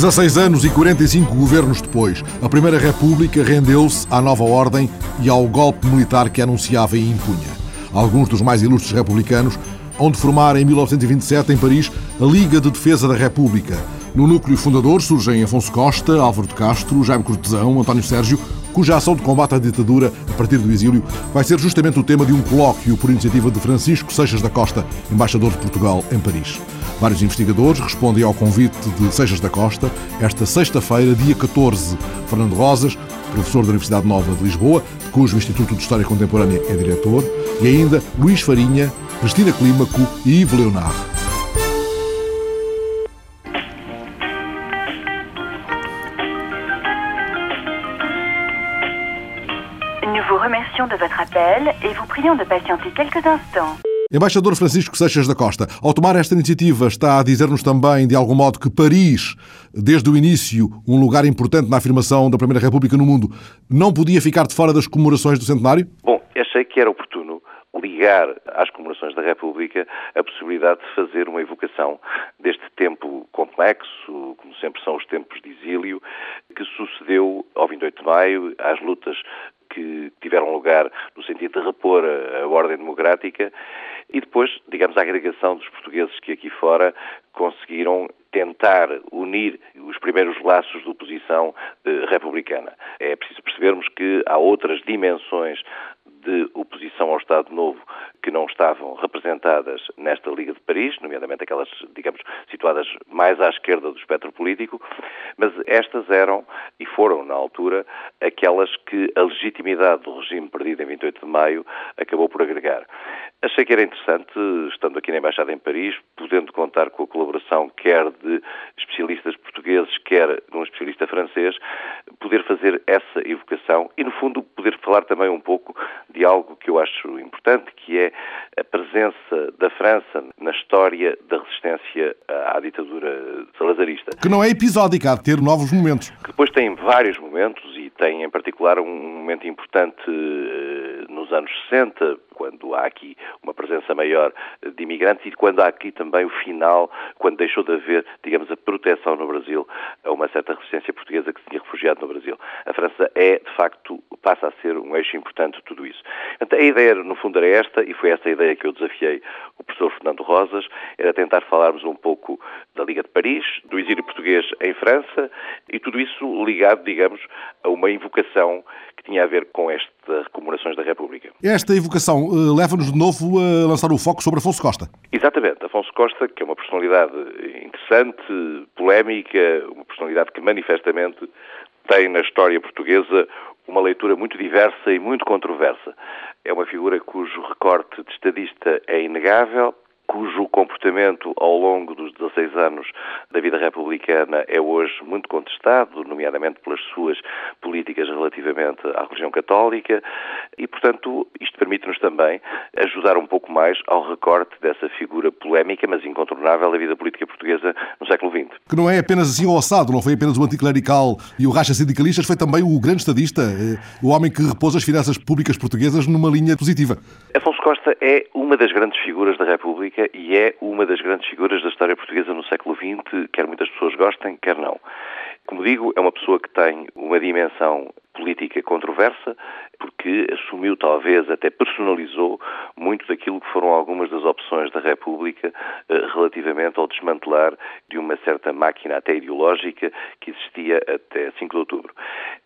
16 anos e 45 governos depois, a Primeira República rendeu-se à nova ordem e ao golpe militar que anunciava e impunha. Alguns dos mais ilustres republicanos hão de formar em 1927, em Paris, a Liga de Defesa da República. No núcleo fundador surgem Afonso Costa, Álvaro de Castro, Jaime Cortesão, António Sérgio, cuja ação de combate à ditadura a partir do exílio vai ser justamente o tema de um colóquio por iniciativa de Francisco Seixas da Costa, embaixador de Portugal em Paris. Vários investigadores respondem ao convite de Seixas da Costa esta sexta-feira, dia 14. Fernando Rosas, professor da Universidade Nova de Lisboa, cujo Instituto de História Contemporânea é diretor, e ainda Luís Farinha, Cristina Clímaco e Ivo Leonardo. Nous vous remercions de votre appel et vous prions de patienter quelques instants. Embaixador Francisco Seixas da Costa, ao tomar esta iniciativa, está a dizer-nos também, de algum modo, que Paris, desde o início, um lugar importante na afirmação da Primeira República no mundo, não podia ficar de fora das comemorações do centenário? Bom, achei que era oportuno ligar às comemorações da República a possibilidade de fazer uma evocação deste tempo complexo, como sempre são os tempos de exílio, que sucedeu ao 28 de maio, às lutas que tiveram lugar no sentido de repor a, ordem democrática e depois, digamos, a agregação dos portugueses que aqui fora conseguiram tentar unir os primeiros laços de oposição eh, republicana. É preciso percebermos que há outras dimensões de oposição ao Estado Novo que não estavam representadas nesta Liga de Paris, nomeadamente aquelas, digamos, situadas mais à esquerda do espectro político, mas estas eram e foram, na altura, aquelas que a legitimidade do regime perdido em 28 de maio acabou por agregar. Achei que era interessante, estando aqui na Embaixada em Paris, podendo contar com a colaboração quer de especialistas portugueses, quer de um especialista francês, poder fazer essa evocação e, no fundo, poder falar também um pouco de algo que eu acho importante, que é a presença da França na história da resistência à ditadura salazarista. Que não é episódica, há de ter novos momentos. Que depois tem vários momentos e tem, em particular, um momento importante eh, nos anos 60, quando há aqui uma presença maior de imigrantes e quando há aqui também o final, quando deixou de haver, digamos, a proteção no Brasil a uma certa resistência portuguesa que se tinha refugiado no Brasil. A França é, de facto, passa a ser um eixo importante de tudo isso. Então, a ideia, no fundo, era esta, e foi essa a ideia que eu desafiei o professor Fernando Rosas, era tentar falarmos um pouco da Liga de Paris, do exílio português em França, e tudo isso ligado, digamos, a uma invocação que tinha a ver com estas comemorações da República. Esta evocação uh, leva-nos de novo a lançar o foco sobre Afonso Costa. Exatamente. Afonso Costa, que é uma personalidade interessante, polémica, uma personalidade que manifestamente tem na história portuguesa uma leitura muito diversa e muito controversa. É uma figura cujo recorte de estadista é inegável, cujo comportamento ao longo dos 16 anos da vida republicana é hoje muito contestado, nomeadamente pelas suas políticas relativamente à religião católica, e, portanto, isto permite-nos também ajudar um pouco mais ao recorte dessa figura polémica, mas incontornável da vida política portuguesa no século XX. Que não é apenas assim o ossado, não foi apenas o anticlerical e o racha sindicalistas, foi também o grande estadista, eh, o homem que repôs as finanças públicas portuguesas numa linha positiva. Afonso Costa é uma das grandes figuras da República e é uma das grandes figuras da história portuguesa no século XX, quer muitas pessoas gostem, quer não. Como digo, é uma pessoa que tem uma dimensão política controversa, porque assumiu, talvez, até personalizou muito daquilo que foram algumas das opções da República eh, relativamente ao desmantelar de uma certa máquina até ideológica que existia até 5 de outubro.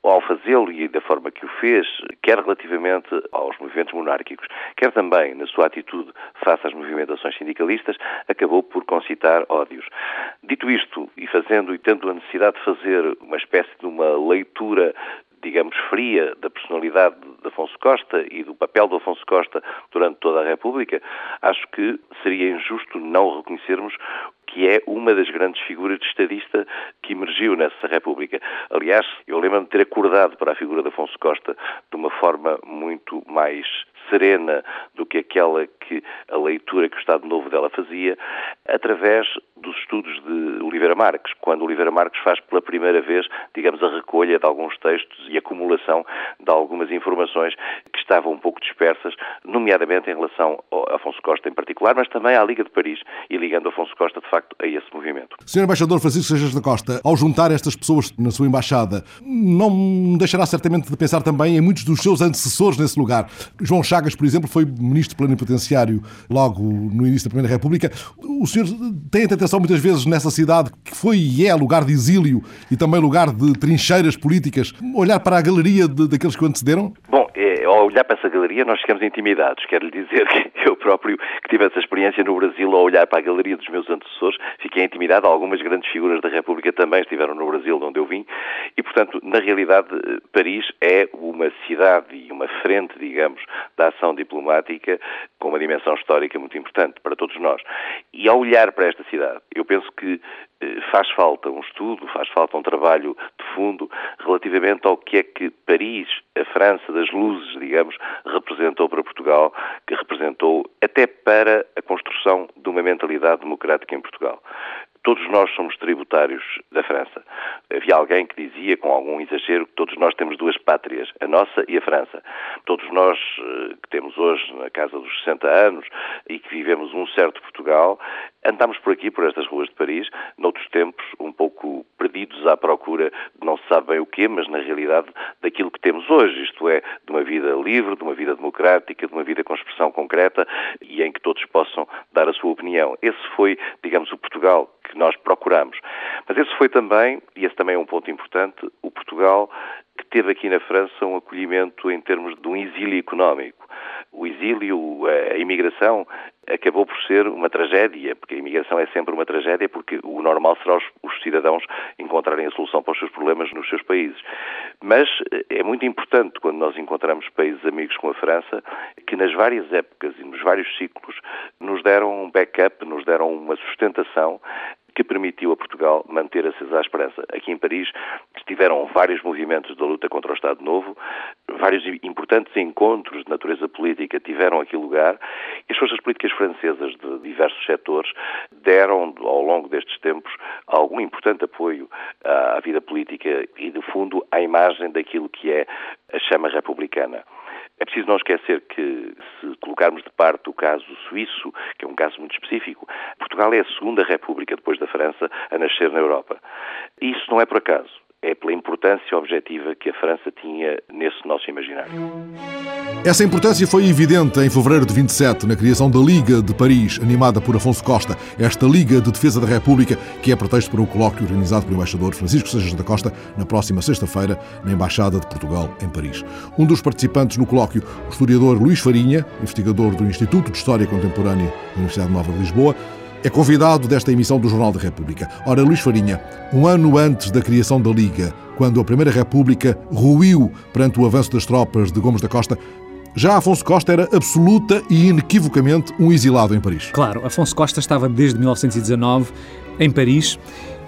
Ao fazê-lo e da forma que o fez, quer relativamente aos movimentos monárquicos, quer também na sua atitude face às movimentações sindicalistas, acabou por concitar ódios. Dito isto, e fazendo e tendo a necessidade de fazer uma espécie de uma leitura digamos, fria da personalidade de Afonso Costa e do papel de Afonso Costa durante toda a República, acho que seria injusto não reconhecermos que é uma das grandes figuras de estadista que emergiu nessa República. Aliás, eu lembro-me de ter acordado para a figura de Afonso Costa de uma forma muito mais serena do que aquela que a leitura que o Estado Novo dela fazia, através do os estudos de Oliveira Marques, quando Oliveira Marques faz pela primeira vez, digamos, a recolha de alguns textos e acumulação de algumas informações que estavam um pouco dispersas, nomeadamente em relação a Afonso Costa em particular, mas também à Liga de Paris e ligando Afonso Costa, de facto, a esse movimento. Sr. Embaixador Francisco Seixas da Costa, ao juntar estas pessoas na sua embaixada, não deixará certamente de pensar também em muitos dos seus antecessores nesse lugar. João Chagas, por exemplo, foi ministro plenipotenciário logo no início da Primeira República. O senhor tem a tentação muitas vezes nessa cidade que foi e é lugar de exílio e também lugar de trincheiras políticas, olhar para a galeria de, daqueles que o antecederam? Bom, é, ao olhar para essa galeria nós ficamos intimidados. Quero lhe dizer que eu próprio, que tive essa experiência no Brasil, ao olhar para a galeria dos meus antecessores, fiquei intimidado. Algumas grandes figuras da República também estiveram no Brasil, de onde eu vim. E, portanto, na realidade, Paris é uma cidade e uma frente, digamos, da ação diplomática com uma dimensão histórica muito importante para todos nós. E ao olhar para esta cidade, eu penso que faz falta um estudo, faz falta um trabalho de fundo relativamente ao que é que Paris, a França das luzes, digamos, representou para Portugal, que representou até para a construção de uma mentalidade democrática em Portugal. Todos nós somos tributários da França. Havia alguém que dizia, com algum exagero, que todos nós temos duas pátrias, a nossa e a França. Todos nós eh, que temos hoje na casa dos 60 anos e que vivemos um certo Portugal, andamos por aqui, por estas ruas de Paris, noutros tempos, um pouco perdidos à procura de não se sabe bem o quê, mas na realidade daquilo que temos hoje, isto é, de uma vida livre, de uma vida democrática, de uma vida com expressão concreta e em que todos possam dar a sua opinião. Esse foi, digamos, o Portugal que nós procuramos. Mas esse foi também, e esse também é um ponto importante, o Portugal que teve aqui na França um acolhimento em termos de um exílio económico. O exílio, a imigração, acabou por ser uma tragédia, porque a imigração é sempre uma tragédia, porque o normal será os, os, cidadãos encontrarem a solução para os seus problemas nos seus países. Mas eh, é muito importante, quando nós encontramos países amigos com a França, que nas várias épocas e nos vários ciclos nos deram um backup, nos deram uma sustentação que permitiu a Portugal manter acesa a esperança. Aqui em Paris estiveram vários movimentos da luta contra o Estado Novo, vários importantes encontros de natureza política tiveram aqui lugar e as forças políticas francesas de diversos setores deram, ao longo destes tempos, algum importante apoio à vida política e, de fundo, à imagem daquilo que é a chama republicana. É preciso não esquecer que, se colocarmos de parte o caso suíço, que é um caso muito específico, Portugal é a segunda república depois da França a nascer na Europa. Isso não é por acaso é pela importância objetiva que a França tinha nesse nosso imaginário. Essa importância foi evidente em fevereiro de 27, na criação da Liga de Paris, animada por Afonso Costa. Esta Liga de Defesa da República, que é pretexto para o colóquio organizado pelo embaixador Francisco Sejas da Costa na próxima sexta-feira, na Embaixada de Portugal, em Paris. Um dos participantes no colóquio, o historiador Luís Farinha, investigador do Instituto de História Contemporânea da Universidade Nova de Lisboa, é convidado desta emissão do Jornal da República. Ora, Luís Farinha, um ano antes da criação da Liga, quando a Primeira República ruiu perante o avanço das tropas de Gomes da Costa, já Afonso Costa era absoluta e inequivocamente um exilado em Paris. Claro, Afonso Costa estava desde 1919 em Paris.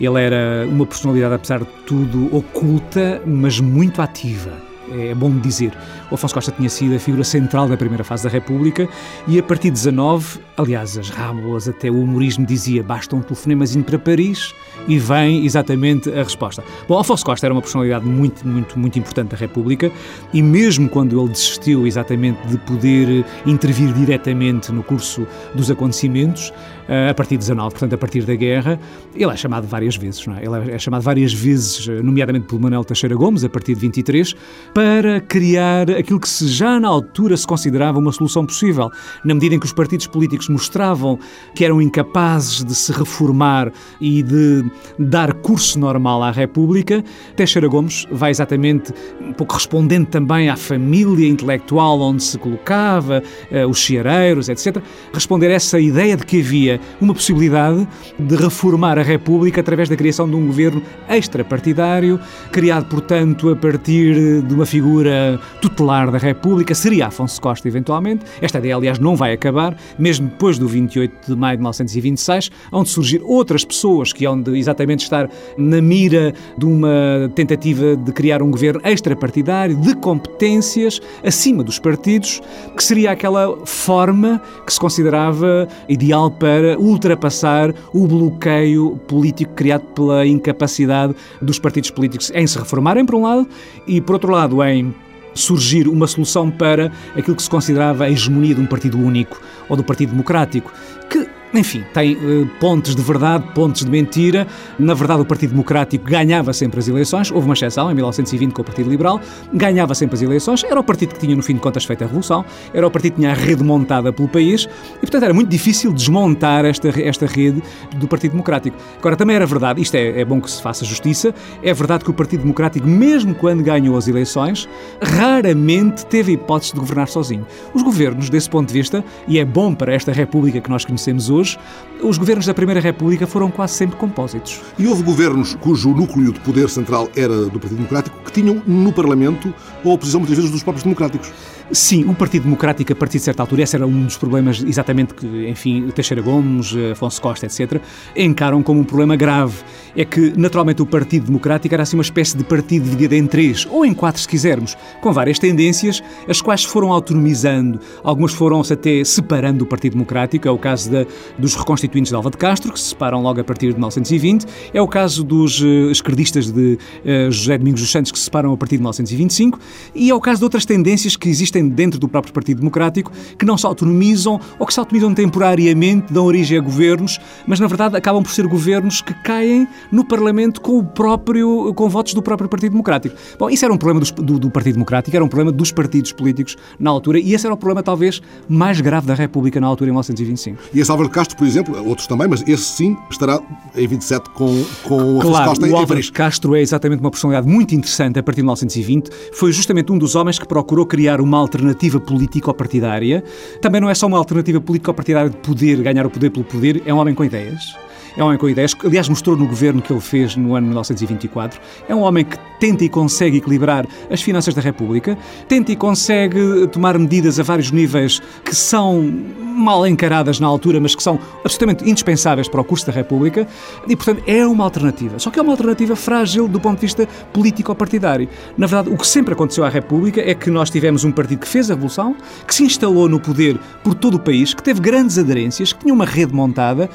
Ele era uma personalidade, apesar de tudo, oculta, mas muito ativa é bom dizer. O Afonso Costa tinha sido a figura central da primeira fase da República e a partir de 19, aliás, as rábulas até o humorismo dizia basta um telefonemazinho para Paris e vem exatamente a resposta. Bom, Afonso Costa era uma personalidade muito, muito, muito importante da República e mesmo quando ele desistiu exatamente de poder intervir diretamente no curso dos acontecimentos, a partir de 19, portanto, a partir da guerra, ele é chamado várias vezes, não é? Ele é chamado várias vezes, eh, nomeadamente pelo Manuel Teixeira Gomes, a partir de 23, para criar aquilo que se já na altura se considerava uma solução possível, na medida em que os partidos políticos mostravam que eram incapazes de se reformar e de dar curso normal à República, Teixeira Gomes vai exatamente, um pouco respondendo também à família intelectual onde se colocava, eh, os chiareiros, etc., responder a essa ideia de que havia uma possibilidade de reformar a República através da criação de um governo extrapartidário, criado, portanto, a partir de uma figura tutelar da República, seria Afonso Costa, eventualmente. Esta ideia, aliás, não vai acabar, mesmo depois do 28 de maio de 1926, onde surgir outras pessoas que hão de exatamente estar na mira de uma tentativa de criar um governo extrapartidário, de competências acima dos partidos, que seria aquela forma que se considerava ideal para para ultrapassar o bloqueio político criado pela incapacidade dos partidos políticos em se reformarem, por um lado, e, por outro lado, em surgir uma solução para aquilo que se considerava a hegemonia de um partido único ou do Partido Democrático, que enfim, tem uh, pontos de verdade, pontos de mentira. Na verdade, o Partido Democrático ganhava sempre as eleições. Houve uma exceção em 1920 com o Partido Liberal. Ganhava sempre as eleições. Era o partido que tinha, no fim de contas, feito a revolução. Era o partido que tinha a rede montada pelo país. E, portanto, era muito difícil desmontar esta, esta rede do Partido Democrático. Agora, também era verdade, isto é, é bom que se faça justiça, é verdade que o Partido Democrático, mesmo quando ganhou as eleições, raramente teve a hipótese de governar sozinho. Os governos, desse ponto de vista, e é bom para esta República que nós conhecemos hoje, hoje, os governos da Primeira República foram quase sempre compósitos. E houve governos cujo núcleo de poder central era do Partido Democrático que tinham no Parlamento a oposição muitas vezes dos próprios democráticos. Sim, o Partido Democrático, a partir de certa altura, esse era um dos problemas exatamente que, enfim, Teixeira Gomes, Afonso Costa, etc., encaram como um problema grave. É que, naturalmente, o Partido Democrático era assim uma espécie de partido dividido em três, ou em quatro, se quisermos, com várias tendências, as quais foram autonomizando. Algumas foram-se até separando do Partido Democrático, é o caso da, dos reconstituintes de Alva de Castro, que se separam logo a partir de 1920, é o caso dos uh, esquerdistas de uh, José Domingos dos Santos, que se separam a partir de 1925, e é o caso de outras tendências que existem dentro do próprio Partido Democrático que não se autonomizam ou que se autonomizam temporariamente, dão origem a governos, mas na verdade acabam por ser governos que caem no Parlamento com o próprio, com votos do próprio Partido Democrático. Bom, isso era um problema do, do, do Partido Democrático, era um problema dos partidos políticos na altura e esse era o problema talvez mais grave da República na altura em 1925. E esse Álvaro Castro, por exemplo, outros também, mas esse sim estará em 27 com, com claro, Costa o Álvaro Castro é exatamente uma personalidade muito interessante a partir de 1920. Foi justamente um dos homens que procurou criar uma alternativa político-partidária. Também não é só uma alternativa político-partidária de poder, ganhar o poder pelo poder, é um homem com ideias. É um homem com ideias, aliás mostrou no governo que ele fez no ano 1924. É um homem que tenta e consegue equilibrar as finanças da República, tenta e consegue tomar medidas a vários níveis que são mal encaradas na altura, mas que são absolutamente indispensáveis para o curso da República. E, portanto, é uma alternativa. Só que é uma alternativa frágil do ponto de vista político-partidário. Na verdade, o que sempre aconteceu à República é que nós tivemos um partido que fez a revolução, que se instalou no poder por todo o país, que teve grandes aderências, que tinha uma rede montada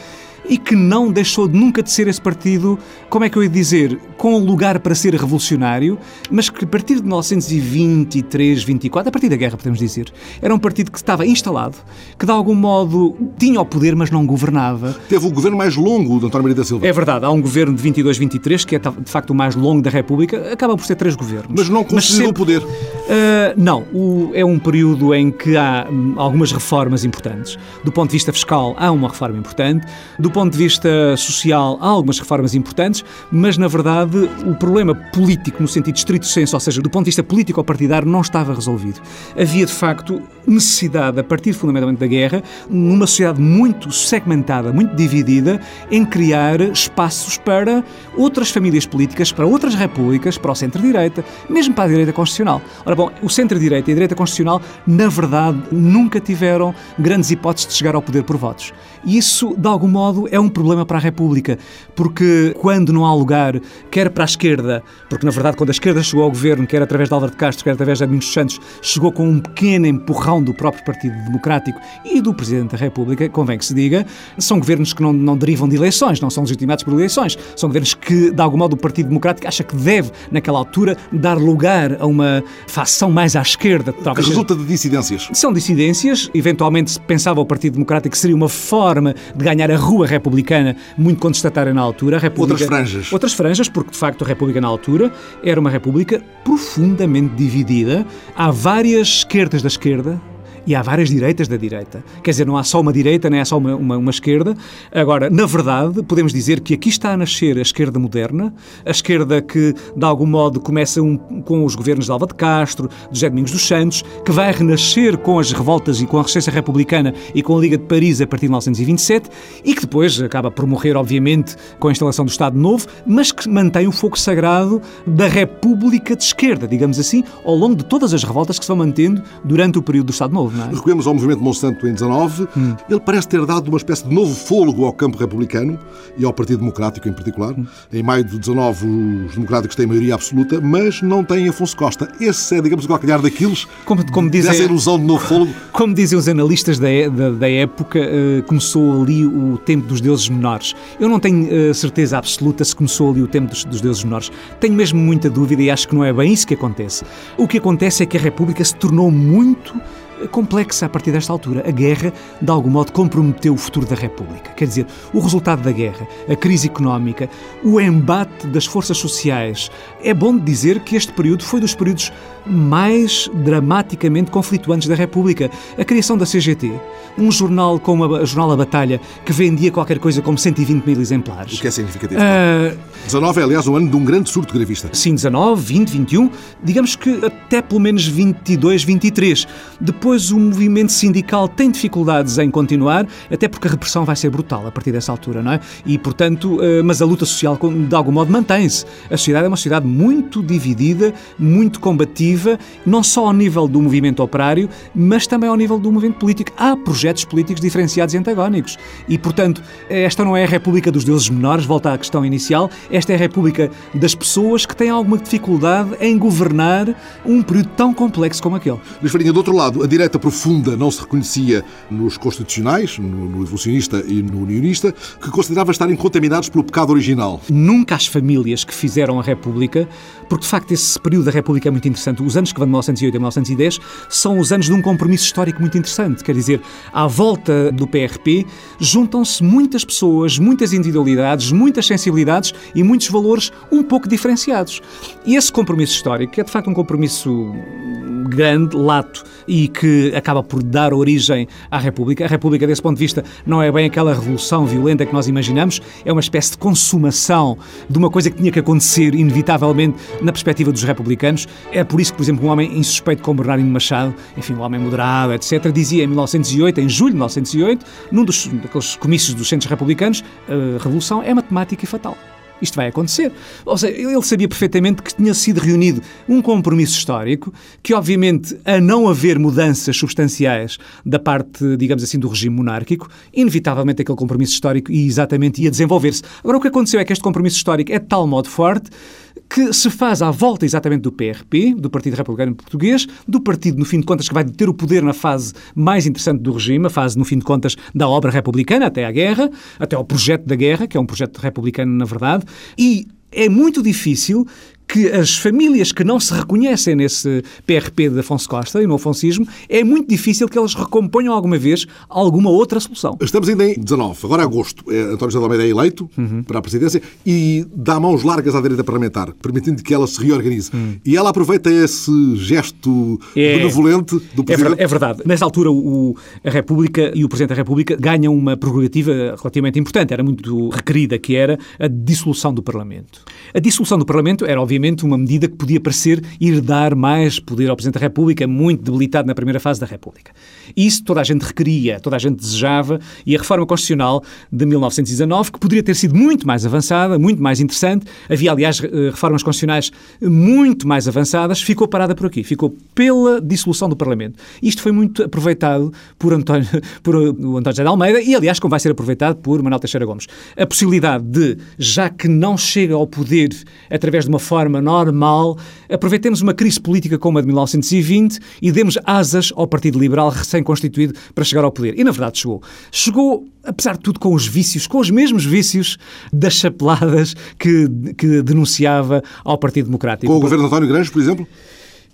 e que não deixou nunca de ser esse partido, como é que eu ia dizer, com lugar para ser revolucionário, mas que a partir de 1923, 24, a partir da guerra, podemos dizer, era um partido que estava instalado, que de algum modo tinha o poder, mas não governava. Teve o governo mais longo de António Maria da Silva. É verdade, há um governo de 22, 23, que é de facto o mais longo da República, acaba por ser três governos. Mas não conseguiu o poder. Uh, não, o, é um período em que há hum, algumas reformas importantes. Do ponto de vista fiscal, há uma reforma importante. Do ponto de vista social, há algumas reformas importantes, mas na verdade o problema político, no sentido estrito senso, ou seja, do ponto de vista político-partidário, não estava resolvido. Havia de facto necessidade, a partir fundamentalmente da guerra, numa sociedade muito segmentada, muito dividida, em criar espaços para outras famílias políticas, para outras repúblicas, para o centro-direita, mesmo para a direita constitucional. Ora bom, o centro-direita e a direita constitucional, na verdade, nunca tiveram grandes hipóteses de chegar ao poder por votos. E isso, de algum modo, é um problema para a República, porque quando não há lugar, quer para a esquerda, porque na verdade, quando a esquerda chegou ao governo, quer através de Álvaro de Castro, quer através de Domingos Santos, chegou com um pequeno empurrão do próprio Partido Democrático e do Presidente da República, convém que se diga, são governos que não, não derivam de eleições, não são legitimados por eleições, são governos que, de algum modo, o Partido Democrático acha que deve, naquela altura, dar lugar a uma facção mais à esquerda. Talvez que resulta de dissidências. São dissidências, eventualmente se pensava o Partido Democrático que seria uma forma de ganhar a rua republicana, muito contestatária na altura. A República, outras franjas. Outras franjas, porque de facto a República na altura era uma República profundamente dividida. Há várias esquerdas da esquerda, e há várias direitas da direita. Quer dizer, não há só uma direita, nem há só uma, uma, uma, esquerda. Agora, na verdade, podemos dizer que aqui está a nascer a esquerda moderna, a esquerda que, de algum modo, começa um, com os governos de Alva de Castro, de José Domingos dos Santos, que vai renascer com as revoltas e com a resistência republicana e com a Liga de Paris a partir de 1927 e que depois acaba por morrer, obviamente, com a instalação do Estado Novo, mas que mantém o foco sagrado da República de Esquerda, digamos assim, ao longo de todas as revoltas que se vão mantendo durante o período do Estado Novo. É? Recuemos ao movimento Monsanto em 19. Hum. Ele parece ter dado uma espécie de novo fôlego ao campo republicano e ao Partido Democrático em particular. Hum. Em maio de 19, os democráticos têm maioria absoluta, mas não têm Afonso Costa. Esse é, digamos, o calcanhar daqueles como, como dizem, dessa ilusão de novo fôlego. Como dizem os analistas da, da, da época, uh, começou ali o tempo dos deuses menores. Eu não tenho uh, certeza absoluta se começou ali o tempo dos, dos deuses menores. Tenho mesmo muita dúvida e acho que não é bem isso que acontece. O que acontece é que a República se tornou muito complexa a partir desta altura. A guerra, de algum modo, comprometeu o futuro da República. Quer dizer, o resultado da guerra, a crise económica, o embate das forças sociais. É bom dizer que este período foi dos períodos mais dramaticamente conflituantes da República. A criação da CGT, um jornal como a Jornal A Batalha, que vendia qualquer coisa como 120 mil exemplares. O que é significativo. Uh... 19 é, aliás, um ano de um grande surto gravista. Sim, 19, 20, 21, digamos que até pelo menos 22, 23. Depois o movimento sindical tem dificuldades em continuar, até porque a repressão vai ser brutal a partir dessa altura, não é? E, portanto, uh, mas a luta social, de algum modo, mantém-se. A sociedade é uma sociedade muito dividida, muito combativa, não só ao nível do movimento operário, mas também ao nível do movimento político. Há projetos políticos diferenciados e antagónicos. E, portanto, esta não é a República dos Deuses Menores, volta à questão inicial, esta é a República das pessoas que têm alguma dificuldade em governar um período tão complexo como aquele. Luís Farinha, do outro lado, a direita profunda não se reconhecia nos constitucionais, no evolucionista e no unionista, que considerava estarem contaminados pelo pecado original. Nunca as famílias que fizeram a República, porque de facto esse período da República é muito interessante. Os anos que vão de 1908 a 1910 são os anos de um compromisso histórico muito interessante. Quer dizer, à volta do PRP juntam-se muitas pessoas, muitas individualidades, muitas sensibilidades e muitos valores um pouco diferenciados. E esse compromisso histórico, é de facto um compromisso grande, lato, e que acaba por dar origem à República. A República, desse ponto de vista, não é bem aquela revolução violenta que nós imaginamos, é uma espécie de consumação de uma coisa que tinha que acontecer inevitavelmente na perspectiva dos republicanos. É por isso que, por exemplo, um homem insuspeito como Bernardino Machado, enfim, um homem moderado, etc., dizia em 1908, em julho de 1908, num dos, daqueles comícios dos centros republicanos, a revolução é matemática e fatal isto vai acontecer. Ou seja, ele sabia perfeitamente que tinha sido reunido um compromisso histórico, que obviamente, a não haver mudanças substanciais da parte, digamos assim, do regime monárquico, inevitavelmente aquele compromisso histórico ia exatamente ia desenvolver-se. Agora, o que aconteceu é que este compromisso histórico é de tal modo forte que se faz à volta exatamente do PRP, do Partido Republicano Português, do partido, no fim de contas, que vai ter o poder na fase mais interessante do regime, a fase, no fim de contas, da obra republicana, até à guerra, até ao projeto da guerra, que é um projeto republicano, na verdade, e é muito difícil que as famílias que não se reconhecem nesse PRP de Afonso Costa e no afoncismo, é muito difícil que elas recomponham alguma vez alguma outra solução. Estamos ainda em 19, agora é agosto. É, António José de Almeida é eleito uhum. para a presidência e dá mãos largas à direita parlamentar, permitindo que ela se reorganize. Uhum. E ela aproveita esse gesto é, benevolente do presidente. É verdade. Nessa altura, o, a República e o Presidente da República ganham uma prerrogativa relativamente importante, era muito requerida, que era a dissolução do Parlamento. A dissolução do Parlamento era, obviamente, uma medida que podia parecer ir dar mais poder ao Presidente da República, muito debilitado na primeira fase da República. Isso toda a gente requeria, toda a gente desejava, e a reforma constitucional de 1919, que poderia ter sido muito mais avançada, muito mais interessante, havia, aliás, eh, reformas constitucionais muito mais avançadas, ficou parada por aqui, ficou pela dissolução do Parlamento. Isto foi muito aproveitado por António, por o António José de Almeida e, aliás, como vai ser aproveitado por Manuel Teixeira Gomes. A possibilidade de, já que não chega ao poder através de uma forma normal, aproveitemos uma crise política como a de 1920 e demos asas ao Partido Liberal recém-constituído para chegar ao poder. E, na verdade, chegou. Chegou apesar de tudo, com os vícios, com os mesmos vícios das chapeladas que, que denunciava ao Partido Democrático. Com o governo António Granjo, por exemplo?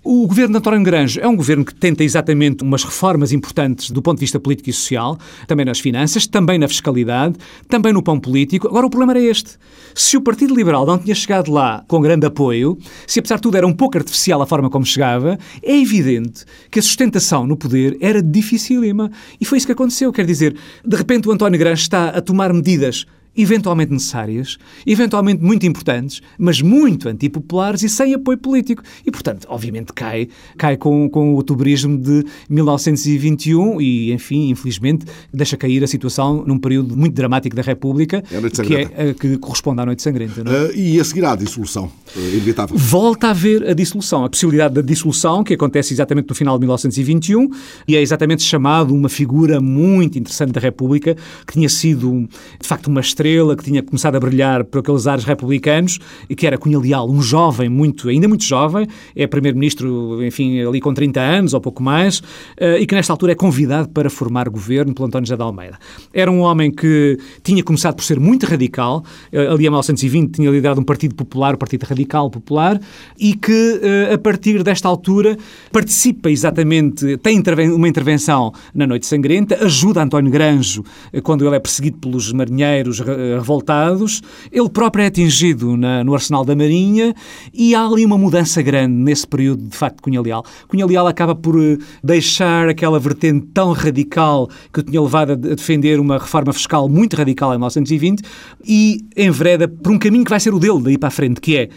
O governo de António Granjo é um governo que tenta exatamente umas reformas importantes do ponto de vista político e social, também nas finanças, também na fiscalidade, também no pão político. Agora, o problema era este. Se o Partido Liberal não tinha chegado lá com grande apoio, se apesar de tudo era um pouco artificial a forma como chegava, é evidente que a sustentação no poder era dificílima. E foi isso que aconteceu. Quer dizer, de repente o António Granjo está a tomar medidas eventualmente necessárias, eventualmente muito importantes, mas muito antipopulares e sem apoio político. E, portanto, obviamente cai, cai com, com o outubrismo de 1921 e, enfim, infelizmente, deixa cair a situação num período muito dramático da República, é que, é, que corresponde à Noite Sangrenta. Uh, e a seguir à dissolução, uh, inevitável. Volta a haver a dissolução, a possibilidade da dissolução, que acontece exatamente no final de 1921, e é exatamente chamado uma figura muito interessante da República, que tinha sido, de facto, uma estrela, que tinha começado a brilhar por aqueles ares republicanos, e que era Cunha Leal, um jovem, muito, ainda muito jovem, é primeiro-ministro, enfim, ali com 30 anos ou pouco mais, uh, e que nesta altura é convidado para formar governo pelo António José de Almeida. Era um homem que tinha começado por ser muito radical, uh, ali em 1920 tinha liderado um partido popular, o Partido Radical Popular, e que, uh, a partir desta altura, participa exatamente, tem uma intervenção na Noite Sangrenta, ajuda António Granjo quando ele é perseguido pelos marinheiros revoltados, ele próprio é atingido na, no arsenal da Marinha e há ali uma mudança grande nesse período, de facto, de Cunha Leal. Cunha Leal acaba por eh, deixar aquela vertente tão radical que o tinha levado a defender uma reforma fiscal muito radical em 1920 e envereda por um caminho que vai ser o dele daí para a frente, que é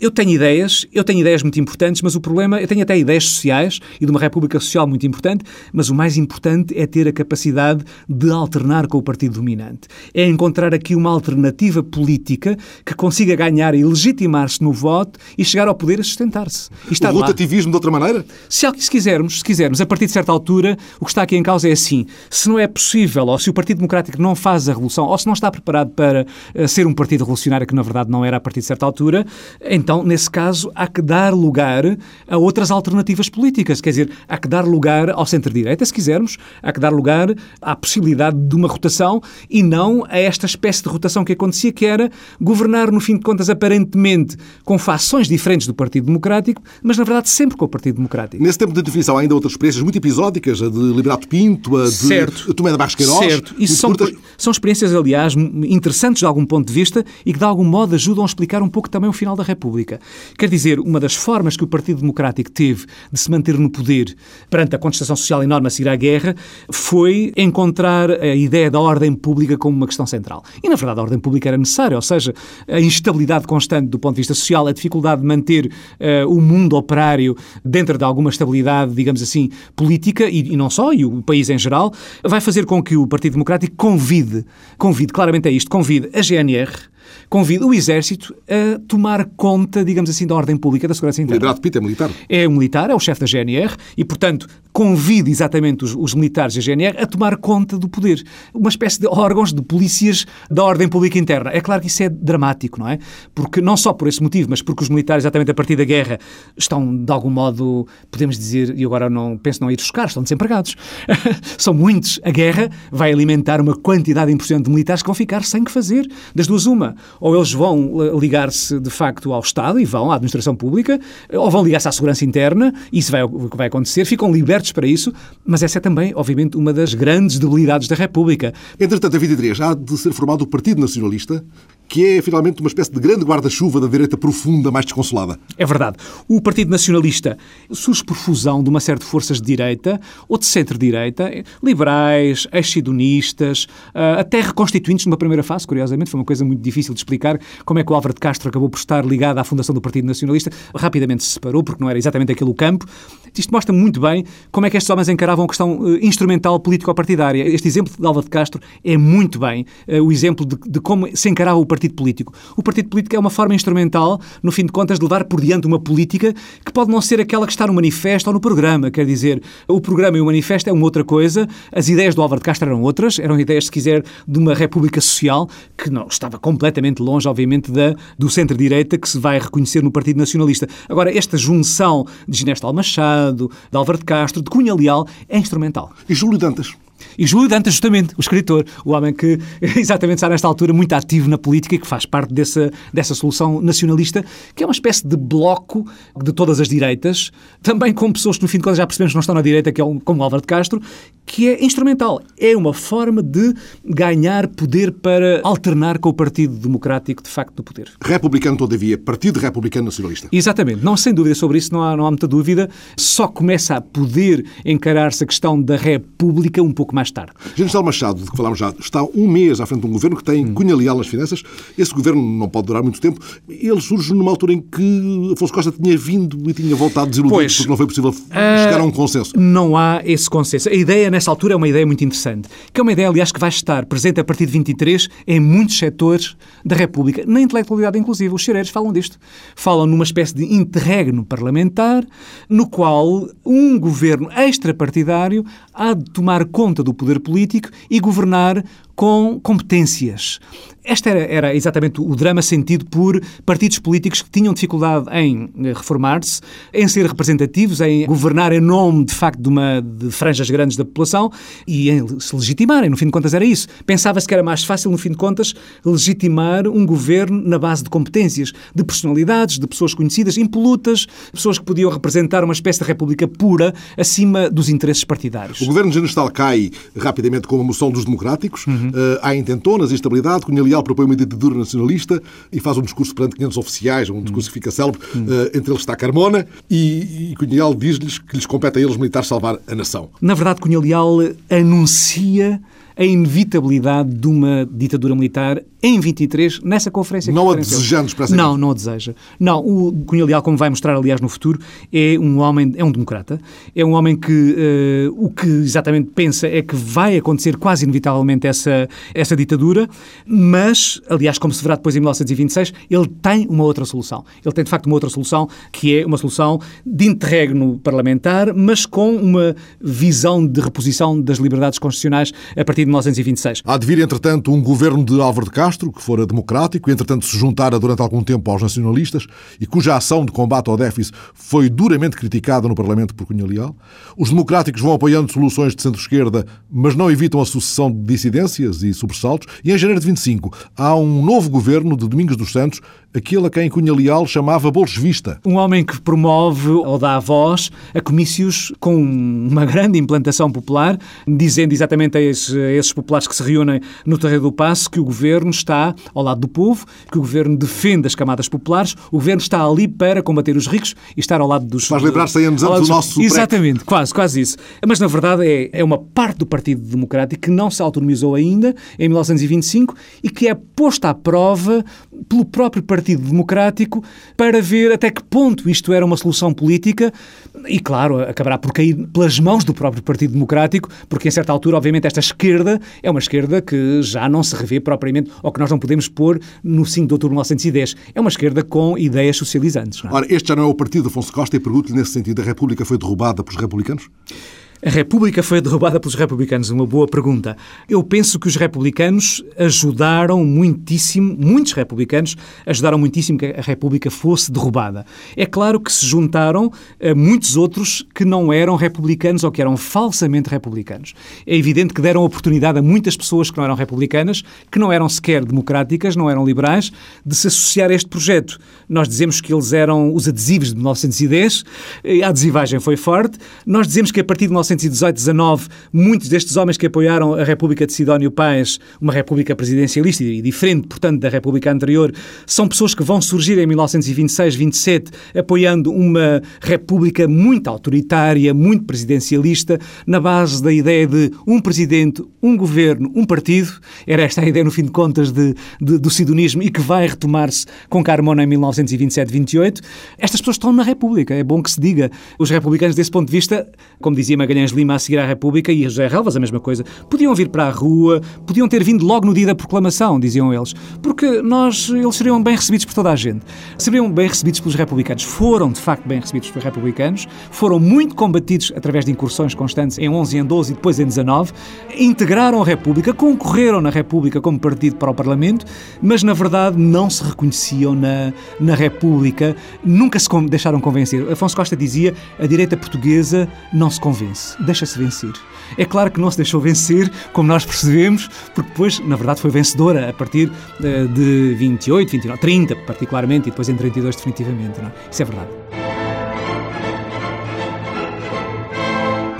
eu tenho ideias, eu tenho ideias muito importantes, mas o problema, eu tenho até ideias sociais e de uma república social muito importante, mas o mais importante é ter a capacidade de alternar com o partido dominante. É encontrar aqui uma alternativa política que consiga ganhar e legitimar-se no voto e chegar ao poder a sustentar-se. O rotativismo de outra maneira? Se, se quisermos, se quisermos, a partir de certa altura, o que está aqui em causa é assim, se não é possível, ou se o Partido Democrático não faz a revolução, ou se não está preparado para uh, ser um partido revolucionário, que na verdade não era a partir de certa altura, então então, nesse caso, há que dar lugar a outras alternativas políticas. Quer dizer, há que dar lugar ao centro-direita, se quisermos, há que dar lugar à possibilidade de uma rotação e não a esta espécie de rotação que acontecia, que era governar, no fim de contas, aparentemente com fações diferentes do Partido Democrático, mas na verdade sempre com o Partido Democrático. Nesse tempo de definição, há ainda outras experiências muito episódicas, a de Liberato Pinto, a de certo. Tomé da Barros Queiroz. Certo. Isso são, são experiências, aliás, interessantes de algum ponto de vista e que de algum modo ajudam a explicar um pouco também o final da República. República. Quer dizer, uma das formas que o Partido Democrático teve de se manter no poder perante a contestação social enorme a seguir à guerra foi encontrar a ideia da ordem pública como uma questão central. E, na verdade, a ordem pública era necessária, ou seja, a instabilidade constante do ponto de vista social, a dificuldade de manter uh, o mundo operário dentro de alguma estabilidade, digamos assim, política, e, e não só, e o país em geral, vai fazer com que o Partido Democrático convide, convide, claramente é isto, convide a GNR, convida o Exército a tomar conta, digamos assim, da ordem pública, da segurança interna. O Liberato Pinto é militar. É militar, é o chefe da GNR e, portanto, convida exatamente os, os militares da GNR a tomar conta do poder. Uma espécie de órgãos, de polícias da ordem pública interna. É claro que isso é dramático, não é? Porque não só por esse motivo, mas porque os militares, exatamente a partir da guerra, estão, de algum modo, podemos dizer, e agora não penso não ir buscar, estão desempregados. São muitos. A guerra vai alimentar uma quantidade importante de militares que vão ficar sem que fazer. Das duas, uma ou eles vão eh, ligar-se de facto ao Estado e vão à administração pública, ou vão ligar-se à segurança interna, isso vai, o que vai acontecer, ficam libertos para isso, mas essa é também, obviamente, uma das grandes debilidades da República. Entretanto, a 23 há de ser formado o Partido Nacionalista, que é finalmente uma espécie de grande guarda-chuva da direita profunda, mais desconsolada. É verdade. O Partido Nacionalista surge por fusão de uma série de forças de direita ou de centro-direita, liberais, ex-sidonistas, eh, até reconstituintes numa primeira fase, curiosamente, foi uma coisa muito difícil de explicar como é que o Álvaro de Castro acabou por estar ligado à fundação do Partido Nacionalista. Rapidamente se separou, porque não era exatamente aquele o campo. Isto mostra muito bem como é que estes homens encaravam a questão uh, instrumental político-partidária. Este exemplo de Álvaro de Castro é muito bem uh, o exemplo de, de, como se encarava o partido político. O partido político é uma forma instrumental, no fim de contas, de levar por diante uma política que pode não ser aquela que está no manifesto ou no programa. Quer dizer, o programa e o manifesto é uma outra coisa, as ideias do Álvaro de Castro eram outras, eram ideias, se quiser, de uma república social que não estava completamente longe, obviamente, da, do centro-direita que se vai reconhecer no Partido Nacionalista. Agora, esta junção de Ginestal Machado, de Álvaro de Castro, de Cunha Leal, é instrumental. E Júlio Dantas? E Júlio Dantas, justamente, o escritor, o homem que exatamente está nesta altura muito ativo na política e que faz parte dessa, dessa solução nacionalista, que é uma espécie de bloco de todas as direitas, também com pessoas que no fim de contas já percebemos que não estão na direita, que é um, como Álvaro de Castro, que é instrumental. É uma forma de ganhar poder para alternar com o Partido Democrático, de facto, do poder. Republicano, todavia, Partido Republicano Nacionalista. Exatamente. Não, sem dúvida sobre isso, não há, não há muita dúvida. Só começa a poder encarar-se a questão da República um pouco pouco mais tarde. General Machado, de que falámos já, está um mês à frente de um governo que tem hum. cunha leal nas finanças. Esse governo não pode durar muito tempo. Ele surge numa altura em que Afonso Costa tinha vindo e tinha voltado desiludido pois, porque não foi possível uh, chegar a um consenso. Não há esse consenso. A ideia, nessa altura, é uma ideia muito interessante, que é uma ideia, aliás, que vai estar presente a partir de 23 em muitos setores da República, na intelectualidade inclusive. Os cheireiros falam disto. Falam numa espécie de interregno parlamentar, no qual um governo extrapartidário há de tomar conta do poder político e governar com competências. Este era, era, exatamente o drama sentido por partidos políticos que tinham dificuldade em eh, reformar-se, em ser representativos, em governar em nome, de facto, de, uma, de franjas grandes da população e em se legitimarem. No fim de contas, era isso. Pensava-se que era mais fácil, no fim de contas, legitimar um governo na base de competências, de personalidades, de pessoas conhecidas, impolutas, pessoas que podiam representar uma espécie de república pura acima dos interesses partidários. O governo general cai rapidamente com a moção dos democráticos. Uhum. Uh, há intentonas, instabilidade. Cunha Propõe uma ditadura nacionalista e faz um discurso perante 500 oficiais, um discurso que fica célebre. Uh, entre eles está Carmona e, e Cunha Leal diz-lhes que lhes compete a eles militares salvar a nação. Na verdade, Cunha Leal anuncia a inevitabilidade de uma ditadura militar em 23, nessa conferência. Não a desejando expressamente? Não, não a deseja. Não, o Cunha Leal, como vai mostrar, aliás, no futuro, é um homem, é um democrata, é um homem que uh, o que exatamente pensa é que vai acontecer quase inevitavelmente essa, essa ditadura, mas, aliás, como se verá depois em 1926, ele tem uma outra solução. Ele tem, de facto, uma outra solução, que é uma solução de interregno parlamentar, mas com uma visão de reposição das liberdades constitucionais a partir 1926. Há de vir, entretanto, um governo de Álvaro de Castro, que fora democrático, entretanto se juntara durante algum tempo aos nacionalistas e cuja ação de combate ao déficit foi duramente criticada no Parlamento por Cunha Leal. Os democráticos vão apoiando soluções de centro-esquerda, mas não evitam a sucessão de dissidências e sobressaltos. E em janeiro de 25 há um novo governo de Domingos dos Santos, aquele a quem Cunha Leal chamava bolchevista. Um homem que promove ou dá voz a comícios com uma grande implantação popular, dizendo exatamente a esses, a esses populares que se reúnem no Terreiro do Passo que o governo está ao lado do povo, que o governo defende as camadas populares, o governo está ali para combater os ricos e estar ao lado dos... Faz lembrar 100 anos antes do nosso Exatamente, quase, quase isso. Mas, na verdade, é, é uma parte do Partido Democrático que não se autonomizou ainda, em 1925, e que é posta à prova pelo próprio Partido Democrático para ver até que ponto isto era uma solução política e, claro, acabará por cair pelas mãos do próprio Partido Democrático, porque, em certa altura, obviamente, esta esquerda é uma esquerda que já não se revê propriamente, ou que nós não podemos pôr no 5 de outubro de 1910. É uma esquerda com ideias socializantes. Ora, este já não é o partido de Afonso Costa e pergunto-lhe nesse sentido, a República foi derrubada pelos republicanos? A República foi derrubada pelos republicanos? Uma boa pergunta. Eu penso que os republicanos ajudaram muitíssimo, muitos republicanos ajudaram muitíssimo que a República fosse derrubada. É claro que se juntaram a muitos outros que não eram republicanos ou que eram falsamente republicanos. É evidente que deram oportunidade a muitas pessoas que não eram republicanas, que não eram sequer democráticas, não eram liberais, de se associar a este projeto. Nós dizemos que eles eram os adesivos de 1910, a adesivagem foi forte. Nós dizemos que a partir de 1918-19, muitos destes homens que apoiaram a República de Sidónio Paz, uma república presidencialista e diferente, portanto, da república anterior, são pessoas que vão surgir em 1926-27 apoiando uma república muito autoritária, muito presidencialista, na base da ideia de um presidente, um governo, um partido. Era esta a ideia, no fim de contas, de, de, do sidonismo e que vai retomar-se com Carmona em 1927-28. Estas pessoas estão na República, é bom que se diga. Os republicanos, desse ponto de vista, como dizia Magalhães, Magalhães Lima a seguir à República e José Relvas a mesma coisa. Podiam vir para a rua, podiam ter vindo logo no dia da proclamação, diziam eles, porque nós, eles seriam bem recebidos por toda a gente. Seriam bem recebidos pelos republicanos. Foram, de facto, bem recebidos pelos republicanos, foram muito combatidos através de incursões constantes em 11, em 12 e depois em 19, integraram a República, concorreram na República como partido para o Parlamento, mas na verdade não se reconheciam na, na República, nunca se deixaram convencer. Afonso Costa dizia a direita portuguesa não se convence deixa-se vencer. É claro que não se deixou vencer, como nós percebemos, porque depois, na verdade, foi vencedora a partir eh, de 28, 29, 30 particularmente, e depois em 32 definitivamente. Não? É? Isso é verdade.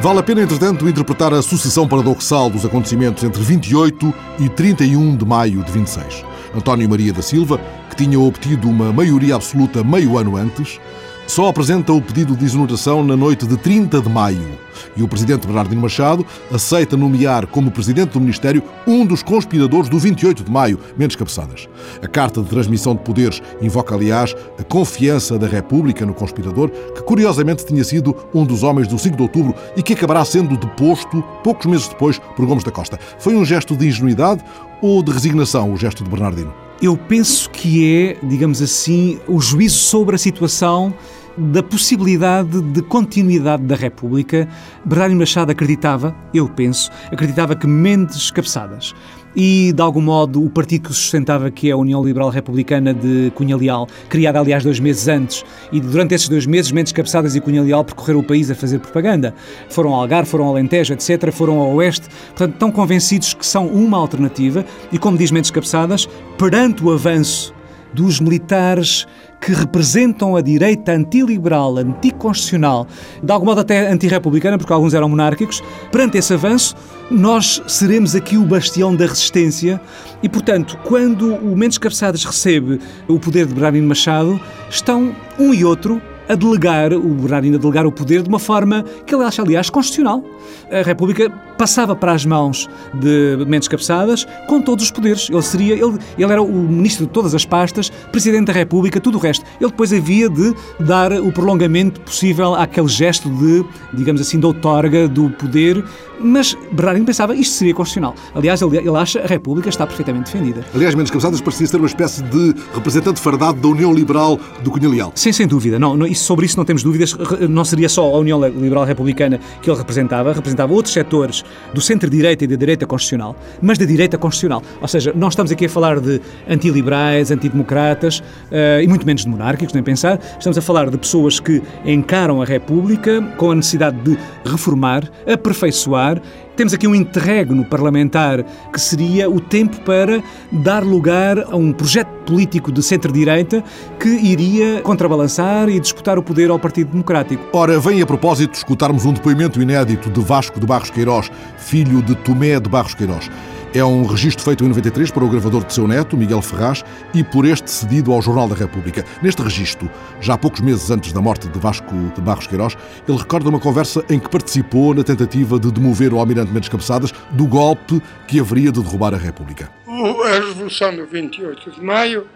Vale a pena, entretanto, interpretar a sucessão paradoxal dos acontecimentos entre 28 e 31 de maio de 26. António Maria da Silva, que tinha obtido uma maioria absoluta meio ano antes, só apresenta o pedido de exoneração na noite de 30 de maio. E o presidente Bernardino Machado aceita nomear como presidente do Ministério um dos conspiradores do 28 de maio, Mendes Cabeçadas. A carta de transmissão de poderes invoca, aliás, a confiança da República no conspirador, que curiosamente tinha sido um dos homens do 5 de outubro e que acabará sendo deposto poucos meses depois por Gomes da Costa. Foi um gesto de ingenuidade ou de resignação o gesto de Bernardino? Eu penso que é, digamos assim, o juízo sobre a situação da possibilidade de continuidade da República. Bernardino Machado acreditava, eu penso, acreditava que Mendes Cabeçadas e, de algum modo, o partido que sustentava, que é a União Liberal Republicana de Cunha Leal, criada, aliás, dois meses antes, e durante esses dois meses, Mendes Cabeçadas e Cunha Leal percorreram o país a fazer propaganda. Foram ao Algarve, foram ao Alentejo, etc., foram ao Oeste, portanto, estão convencidos que são uma alternativa, e, como diz Mendes Cabeçadas, perante o avanço dos militares que representam a direita antiliberal, anticonstitucional, de algum modo até antirrepublicana, porque alguns eram monárquicos, perante esse avanço, nós seremos aqui o bastião da resistência e, portanto, quando o Mendes Cabeçadas recebe o poder de Bernardino Machado, estão um e outro a delegar, o Bernardino a delegar o poder de uma forma que ele acha, aliás, constitucional. A República passava para as mãos de Mendes Cabeçadas com todos os poderes. Ele seria, ele, ele era o ministro de todas as pastas, presidente da República, tudo o resto. Ele depois havia de dar o prolongamento possível àquele gesto de, digamos assim, de outorga do poder, mas Bernardino pensava isto seria constitucional. Aliás, ele, ele acha a República está perfeitamente defendida. Aliás, Mendes Cabeçadas parecia ser uma espécie de representante fardado da União Liberal do Cunha Leal. Sim, sem dúvida. Não, não, isso, sobre isso não temos dúvidas. Não seria só a União Liberal Republicana que ele representava, representava outros setores do centro-direita e da direita constitucional, mas da direita constitucional. Ou seja, nós estamos aqui a falar de antiliberais, antidemocratas uh, e muito menos de monárquicos, nem pensar. Estamos a falar de pessoas que encaram a República com a necessidade de reformar, aperfeiçoar temos aqui um interregno parlamentar que seria o tempo para dar lugar a um projeto político de centro-direita que iria contrabalançar e disputar o poder ao Partido Democrático. Ora, vem a propósito escutarmos um depoimento inédito de Vasco de Barros Queiroz, filho de Tomé de Barros Queiroz. É um registro feito em 93 para o gravador de seu neto, Miguel Ferraz, e por este cedido ao Jornal da República. Neste registro, já poucos meses antes da morte de Vasco de Barros Queiroz, ele recorda uma conversa em que participou na tentativa de demover o almirante Mendes Cabeçadas do golpe que haveria de derrubar a República. A Revolução do 28 de Maio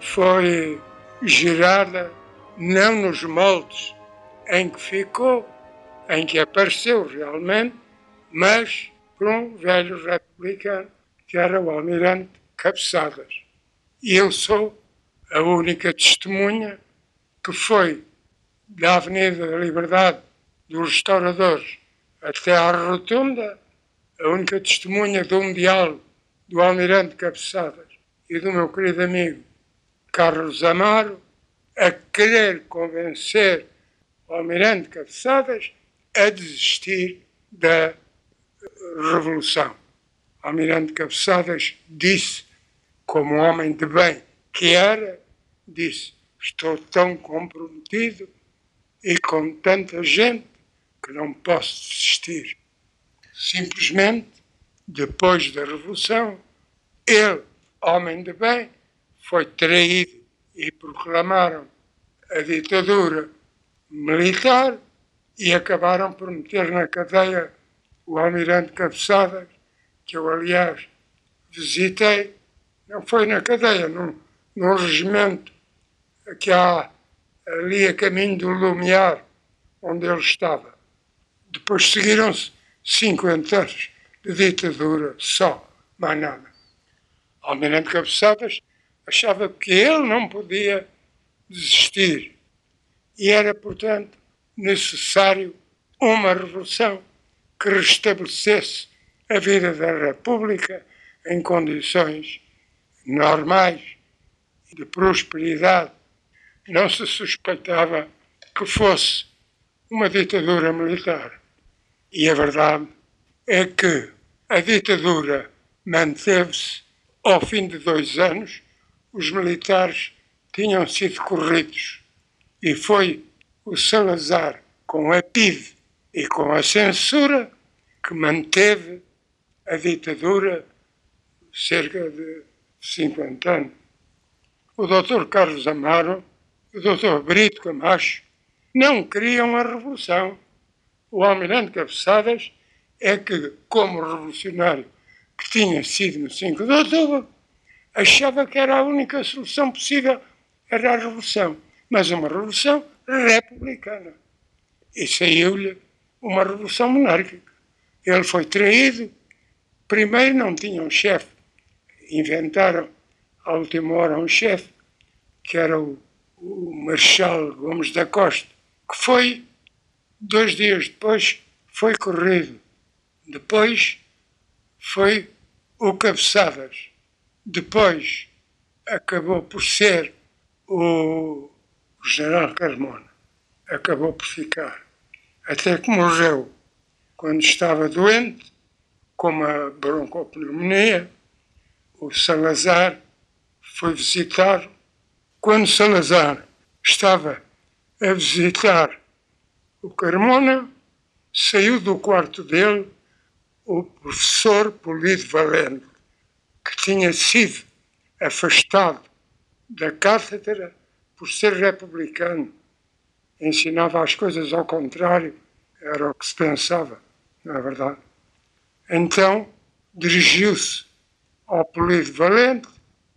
foi gerada não nos moldes em que ficou, em que apareceu realmente, mas um velho republicano que era o almirante Cabeçadas. E eu sou a única testemunha que foi da Avenida da Liberdade dos Restauradores até à Rotunda, a única testemunha do Mundial do Almirante Cabeçadas e do meu querido amigo Carlos Amaro, a querer convencer o Almirante Cabeçadas a desistir da revolução. Almirante Cabeçadas disse, como homem de bem que era, disse: Estou tão comprometido e com tanta gente que não posso desistir. Simplesmente, depois da Revolução, ele, homem de bem, foi traído e proclamaram a ditadura militar e acabaram por meter na cadeia o almirante Cabeçadas, que eu, aliás, visitei, não foi na cadeia, num, num regimento que há ali a caminho do Lumiar, onde ele estava. Depois seguiram-se 50 anos de ditadura só, mais nada. Almirante Cabeçadas achava que ele não podia desistir e era, portanto, necessário uma revolução que restabelecesse a vida da República em condições normais de prosperidade. Não se suspeitava que fosse uma ditadura militar. E a verdade é que a ditadura manteve-se ao fim de dois anos, os militares tinham sido corridos e foi o Salazar com a PIDE e com a censura que manteve a ditadura cerca de 50 anos. O Dr. Carlos Amaro, o Dr. Brito Camacho não queriam a revolução. O almirante Cabeçadas é que, como revolucionário que tinha sido no 5 de outubro, achava que era a única solução possível, era a revolução. Mas uma revolução republicana. E saiu-lhe uma revolução monárquica. Ele foi traído. Primeiro não tinha um chefe. Inventaram, à última hora, um chefe, que era o, o Marechal Gomes da Costa, que foi, dois dias depois, foi corrido. Depois foi o Cabeçadas. Depois acabou por ser o general Carmona. Acabou por ficar. Até que morreu quando estava doente, com uma broncopneumonia. O Salazar foi visitar. Quando Salazar estava a visitar o Carmona, saiu do quarto dele o professor Polido Valente, que tinha sido afastado da cátedra por ser republicano. Ensinava as coisas ao contrário, era o que se pensava, não é verdade? Então dirigiu-se ao Polido Valente,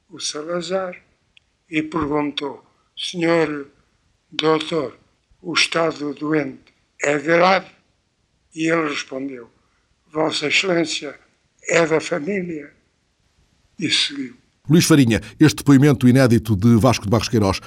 o Salazar, e perguntou: Senhor doutor, o estado do doente é grave? E ele respondeu: Vossa Excelência é da família. E seguiu. Luís Farinha, este depoimento inédito de Vasco de Barros Queiroz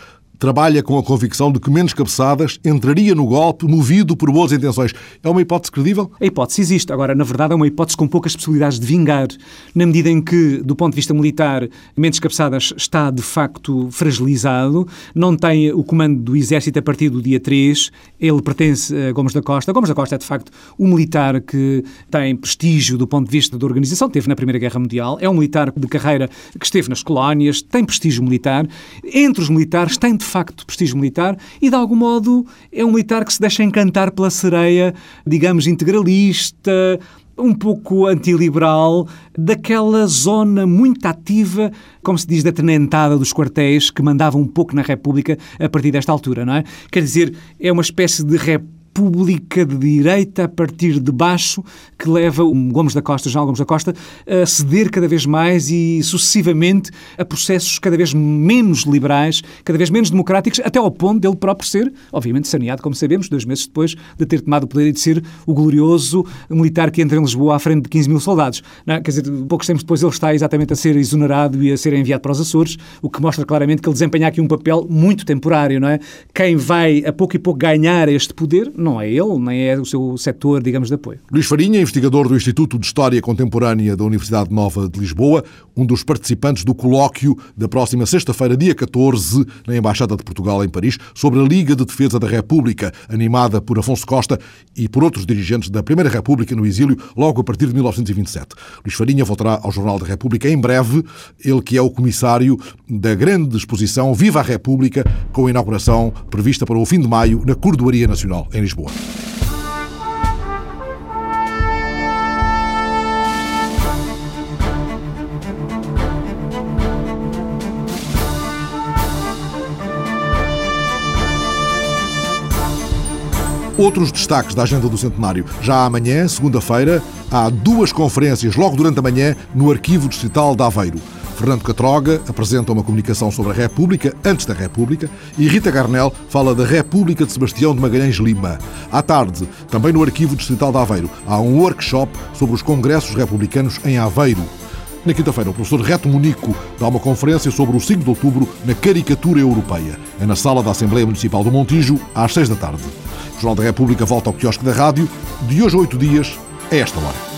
trabalha com a convicção de que menos cabeçadas entraria no golpe movido por boas intenções. É uma hipótese credível? A hipótese existe. Agora, na verdade, é uma hipótese com poucas possibilidades de vingar, na medida em que, do ponto de vista militar, Mendes Cabeçadas está de facto fragilizado, não tem o comando do exército a partir do dia 3, ele pertence a Gomes da Costa. Gomes da Costa é, de facto, um militar que tem prestígio do ponto de vista da organização, teve na Primeira Guerra Mundial, é um militar de carreira que esteve nas colónias, tem prestígio militar. Entre os militares, tem de facto prestígio militar e, de algum modo, é um militar que se deixa encantar pela sereia, digamos, integralista, um pouco antiliberal, daquela zona muito ativa, como se diz, da tenentada dos quartéis, que mandava um pouco na República a partir desta altura, não é? Quer dizer, é uma espécie de república pública de direita a partir de baixo que leva o Gomes da Costa, João Gomes da Costa, a ceder cada vez mais e sucessivamente a processos cada vez menos liberais, cada vez menos democráticos, até ao ponto dele próprio ser, obviamente, saneado, como sabemos, dois meses depois de ter tomado o poder e de ser o glorioso militar que entra em Lisboa à frente de 15 mil soldados. Não, é? quer dizer, poucos tempos depois ele está exatamente a ser exonerado e a ser enviado para os Açores, o que mostra claramente que ele desempenha aqui um papel muito temporário, não é? Quem vai a pouco e pouco ganhar este poder não é ele, nem é o seu setor, digamos, de apoio. Luís Farinha, investigador do Instituto de História Contemporânea da Universidade Nova de Lisboa, um dos participantes do colóquio da próxima sexta-feira, dia 14, na Embaixada de Portugal em Paris, sobre a Liga de Defesa da República, animada por Afonso Costa e por outros dirigentes da Primeira República no exílio, logo a partir de 1927. Luís Farinha voltará ao Jornal da República em breve, ele que é o comissário da grande exposição Viva a República, com a inauguração prevista para o fim de maio na Cordoaria Nacional, em Lisboa. Outros destaques da agenda do centenário. Já amanhã, segunda-feira, há duas conferências logo durante a manhã no Arquivo Distrital de Aveiro. Fernando Catroga apresenta uma comunicação sobre a República antes da República e Rita Garnel fala da República de Sebastião de Magalhães Lima. À tarde, também no Arquivo Distrital de Aveiro, há um workshop sobre os congressos republicanos em Aveiro. Na quinta-feira, o professor Reto Munico dá uma conferência sobre o 5 de outubro na caricatura europeia. É na sala da Assembleia Municipal do Montijo, às 6 da tarde. O Jornal da República volta ao quiosque da rádio, de hoje a oito dias, a esta hora.